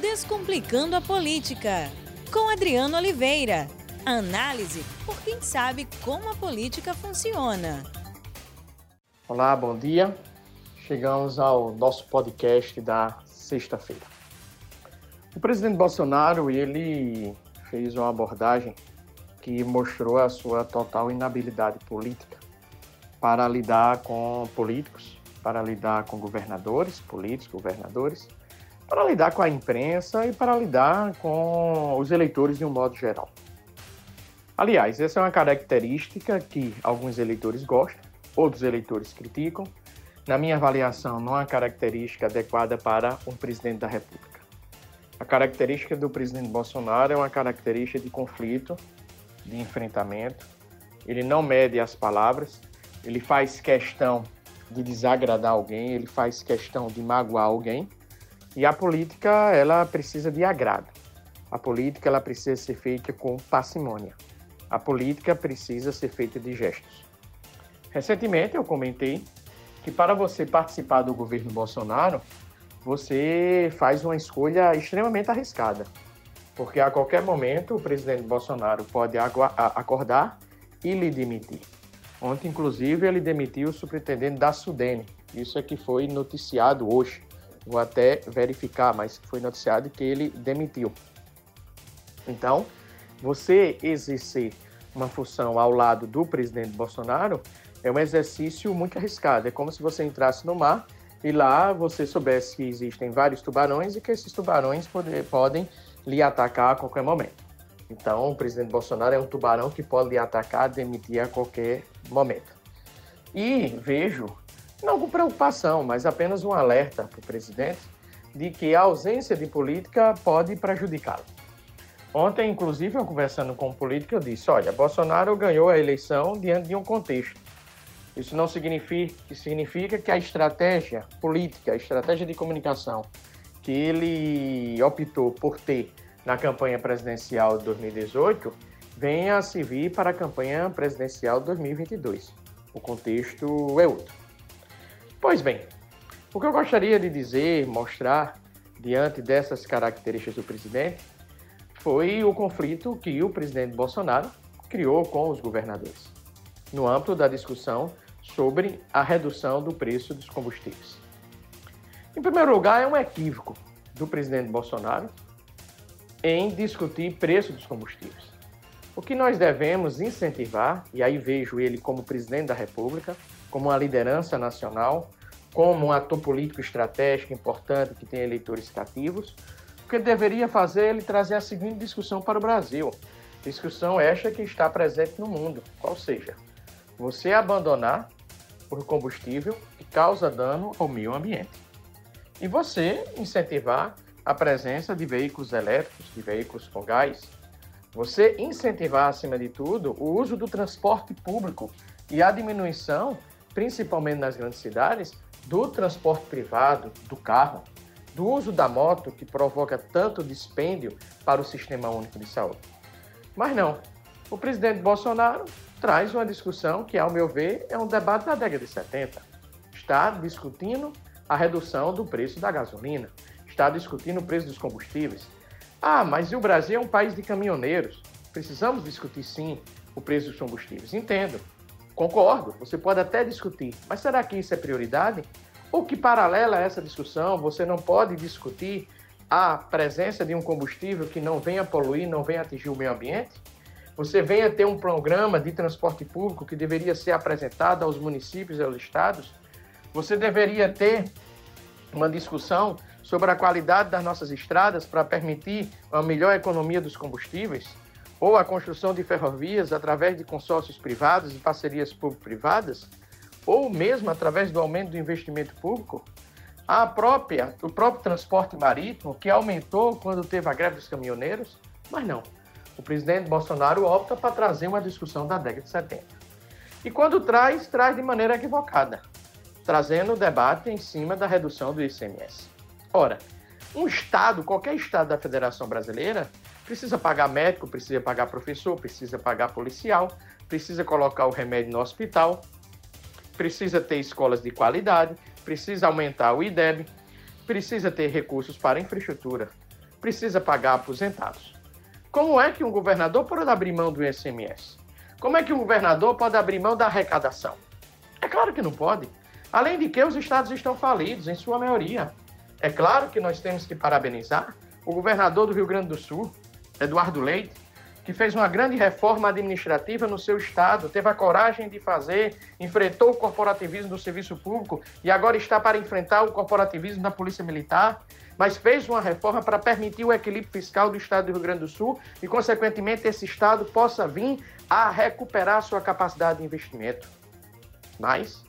Descomplicando a Política, com Adriano Oliveira. Análise por quem sabe como a política funciona. Olá, bom dia. Chegamos ao nosso podcast da sexta-feira. O presidente Bolsonaro, ele fez uma abordagem que mostrou a sua total inabilidade política para lidar com políticos, para lidar com governadores, políticos, governadores, para lidar com a imprensa e para lidar com os eleitores de um modo geral. Aliás, essa é uma característica que alguns eleitores gostam, outros eleitores criticam. Na minha avaliação, não é uma característica adequada para um presidente da República. A característica do presidente Bolsonaro é uma característica de conflito, de enfrentamento. Ele não mede as palavras, ele faz questão de desagradar alguém, ele faz questão de magoar alguém e a política, ela precisa de agrado. A política, ela precisa ser feita com parcimônia. A política precisa ser feita de gestos. Recentemente eu comentei que para você participar do governo Bolsonaro, você faz uma escolha extremamente arriscada. Porque a qualquer momento o presidente Bolsonaro pode acordar e lhe demitir. Ontem, inclusive, ele demitiu o superintendente da Sudene. Isso é que foi noticiado hoje. Vou até verificar, mas foi noticiado que ele demitiu. Então, você exercer uma função ao lado do presidente Bolsonaro é um exercício muito arriscado. É como se você entrasse no mar e lá você soubesse que existem vários tubarões e que esses tubarões poder, podem lhe atacar a qualquer momento. Então, o presidente Bolsonaro é um tubarão que pode lhe atacar, demitir a qualquer momento. E vejo não com preocupação, mas apenas um alerta para o presidente de que a ausência de política pode prejudicá-lo. Ontem, inclusive, eu conversando com um político, eu disse: olha, Bolsonaro ganhou a eleição diante de um contexto. Isso não significa, significa que a estratégia política, a estratégia de comunicação que ele optou por ter na campanha presidencial de 2018 venha a servir para a campanha presidencial de 2022. O contexto é outro. Pois bem, o que eu gostaria de dizer, mostrar, diante dessas características do presidente, foi o conflito que o presidente Bolsonaro criou com os governadores, no âmbito da discussão sobre a redução do preço dos combustíveis. Em primeiro lugar, é um equívoco do presidente Bolsonaro em discutir preço dos combustíveis. O que nós devemos incentivar, e aí vejo ele como presidente da República, como uma liderança nacional, como um ator político estratégico importante que tem eleitores cativos, o que deveria fazer ele trazer a seguinte discussão para o Brasil. Discussão esta que está presente no mundo, qual seja, você abandonar o combustível que causa dano ao meio ambiente. E você incentivar a presença de veículos elétricos, de veículos com gás. Você incentivar, acima de tudo, o uso do transporte público e a diminuição, principalmente nas grandes cidades, do transporte privado, do carro, do uso da moto, que provoca tanto dispêndio para o Sistema Único de Saúde. Mas não, o presidente Bolsonaro traz uma discussão que, ao meu ver, é um debate da década de 70. Está discutindo a redução do preço da gasolina, está discutindo o preço dos combustíveis. Ah, mas o Brasil é um país de caminhoneiros. Precisamos discutir sim o preço dos combustíveis. Entendo. Concordo, você pode até discutir, mas será que isso é prioridade? Ou que, paralela a essa discussão, você não pode discutir a presença de um combustível que não venha poluir, não venha atingir o meio ambiente? Você venha ter um programa de transporte público que deveria ser apresentado aos municípios e aos estados? Você deveria ter uma discussão sobre a qualidade das nossas estradas para permitir uma melhor economia dos combustíveis? Ou a construção de ferrovias através de consórcios privados e parcerias público-privadas, ou mesmo através do aumento do investimento público, a própria, o próprio transporte marítimo, que aumentou quando teve a greve dos caminhoneiros, mas não. O presidente Bolsonaro opta para trazer uma discussão da década de 70. E quando traz, traz de maneira equivocada, trazendo o debate em cima da redução do ICMS. Ora, um Estado, qualquer Estado da Federação Brasileira, Precisa pagar médico, precisa pagar professor, precisa pagar policial, precisa colocar o remédio no hospital, precisa ter escolas de qualidade, precisa aumentar o IDEB, precisa ter recursos para infraestrutura. precisa pagar aposentados. Como é que um governador pode abrir mão do ICMS? Como é que um governador pode abrir mão da arrecadação? É claro que não pode. Além de que os estados estão falidos, em sua maioria. É claro que nós temos que parabenizar o governador do Rio Grande do Sul, Eduardo Leite, que fez uma grande reforma administrativa no seu estado, teve a coragem de fazer, enfrentou o corporativismo do serviço público e agora está para enfrentar o corporativismo da Polícia Militar, mas fez uma reforma para permitir o equilíbrio fiscal do estado do Rio Grande do Sul e, consequentemente, esse estado possa vir a recuperar sua capacidade de investimento. Mas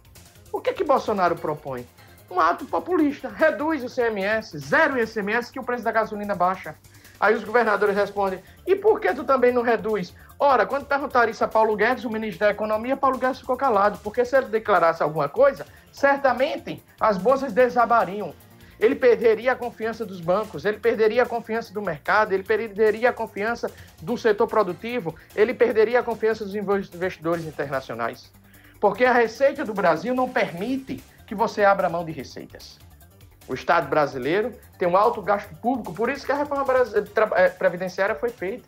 o que é que Bolsonaro propõe? Um ato populista, reduz o CMS, zero o ICMS que o preço da gasolina baixa. Aí os governadores respondem: e por que tu também não reduz? Ora, quando perguntaram isso a Paulo Guedes, o ministro da Economia, Paulo Guedes ficou calado, porque se ele declarasse alguma coisa, certamente as bolsas desabariam. Ele perderia a confiança dos bancos, ele perderia a confiança do mercado, ele perderia a confiança do setor produtivo, ele perderia a confiança dos investidores internacionais. Porque a receita do Brasil não permite que você abra mão de receitas. O Estado brasileiro tem um alto gasto público, por isso que a reforma eh, previdenciária foi feita.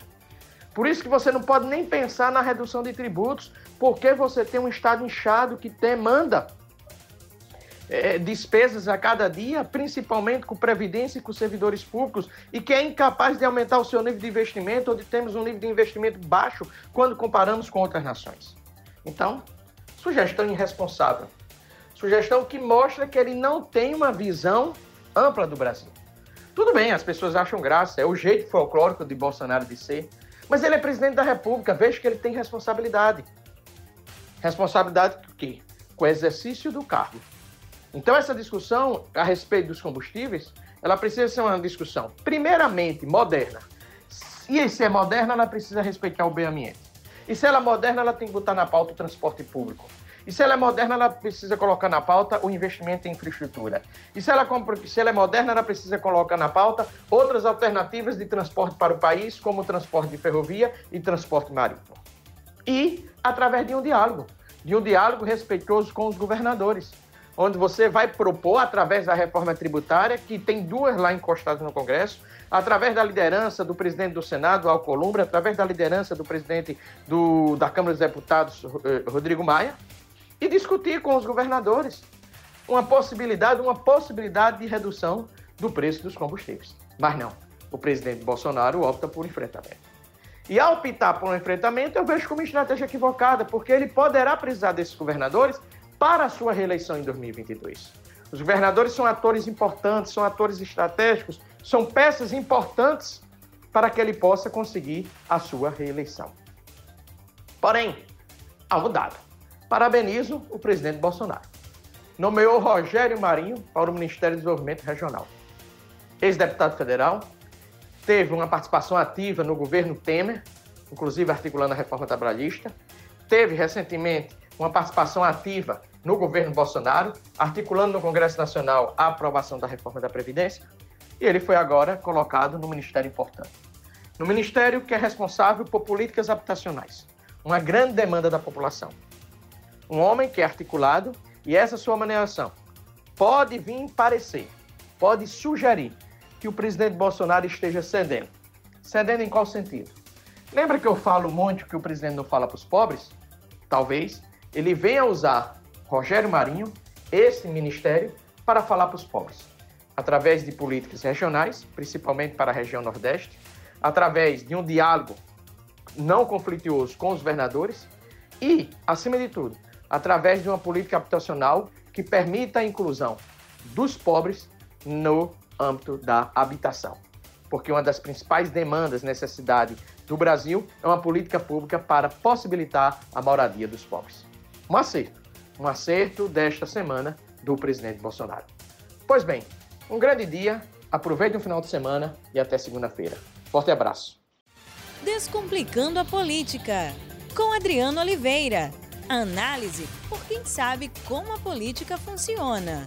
Por isso que você não pode nem pensar na redução de tributos, porque você tem um Estado inchado que demanda é, despesas a cada dia, principalmente com previdência e com servidores públicos, e que é incapaz de aumentar o seu nível de investimento, onde temos um nível de investimento baixo quando comparamos com outras nações. Então, sugestão irresponsável Sugestão que mostra que ele não tem uma visão ampla do Brasil. Tudo bem, as pessoas acham graça, é o jeito folclórico de Bolsonaro de ser, mas ele é presidente da República, veja que ele tem responsabilidade. Responsabilidade com o quê? Com o exercício do cargo. Então essa discussão a respeito dos combustíveis, ela precisa ser uma discussão, primeiramente, moderna. E se é moderna, ela precisa respeitar o meio ambiente. E se ela é moderna, ela tem que botar na pauta o transporte público. E se ela é moderna, ela precisa colocar na pauta o investimento em infraestrutura. E se ela, se ela é moderna, ela precisa colocar na pauta outras alternativas de transporte para o país, como transporte de ferrovia e transporte marítimo. E através de um diálogo, de um diálogo respeitoso com os governadores, onde você vai propor, através da reforma tributária, que tem duas lá encostadas no Congresso, através da liderança do presidente do Senado, Alcolumbre, através da liderança do presidente do, da Câmara dos Deputados, eh, Rodrigo Maia, e discutir com os governadores uma possibilidade, uma possibilidade de redução do preço dos combustíveis. Mas não, o presidente Bolsonaro opta por enfrentamento. E ao optar por um enfrentamento, eu vejo como estratégia equivocada, porque ele poderá precisar desses governadores para a sua reeleição em 2022. Os governadores são atores importantes, são atores estratégicos, são peças importantes para que ele possa conseguir a sua reeleição. Porém, há um dado. Parabenizo o presidente Bolsonaro. Nomeou Rogério Marinho para o Ministério do Desenvolvimento Regional. Ex-deputado federal, teve uma participação ativa no governo Temer, inclusive articulando a reforma trabalhista. Teve recentemente uma participação ativa no governo Bolsonaro, articulando no Congresso Nacional a aprovação da reforma da Previdência. E ele foi agora colocado no ministério importante. No ministério que é responsável por políticas habitacionais, uma grande demanda da população um homem que é articulado e essa sua maneiração pode vir parecer, pode sugerir que o presidente Bolsonaro esteja cedendo. Cedendo em qual sentido? Lembra que eu falo muito que o presidente não fala para os pobres? Talvez ele venha usar Rogério Marinho, esse ministério, para falar para os pobres, através de políticas regionais, principalmente para a região Nordeste, através de um diálogo não conflituoso com os governadores e, acima de tudo, através de uma política habitacional que permita a inclusão dos pobres no âmbito da habitação. Porque uma das principais demandas, necessidade do Brasil é uma política pública para possibilitar a moradia dos pobres. Um acerto, um acerto desta semana do presidente Bolsonaro. Pois bem, um grande dia, aproveite o final de semana e até segunda-feira. Forte abraço. Descomplicando a política, com Adriano Oliveira. Análise por quem sabe como a política funciona.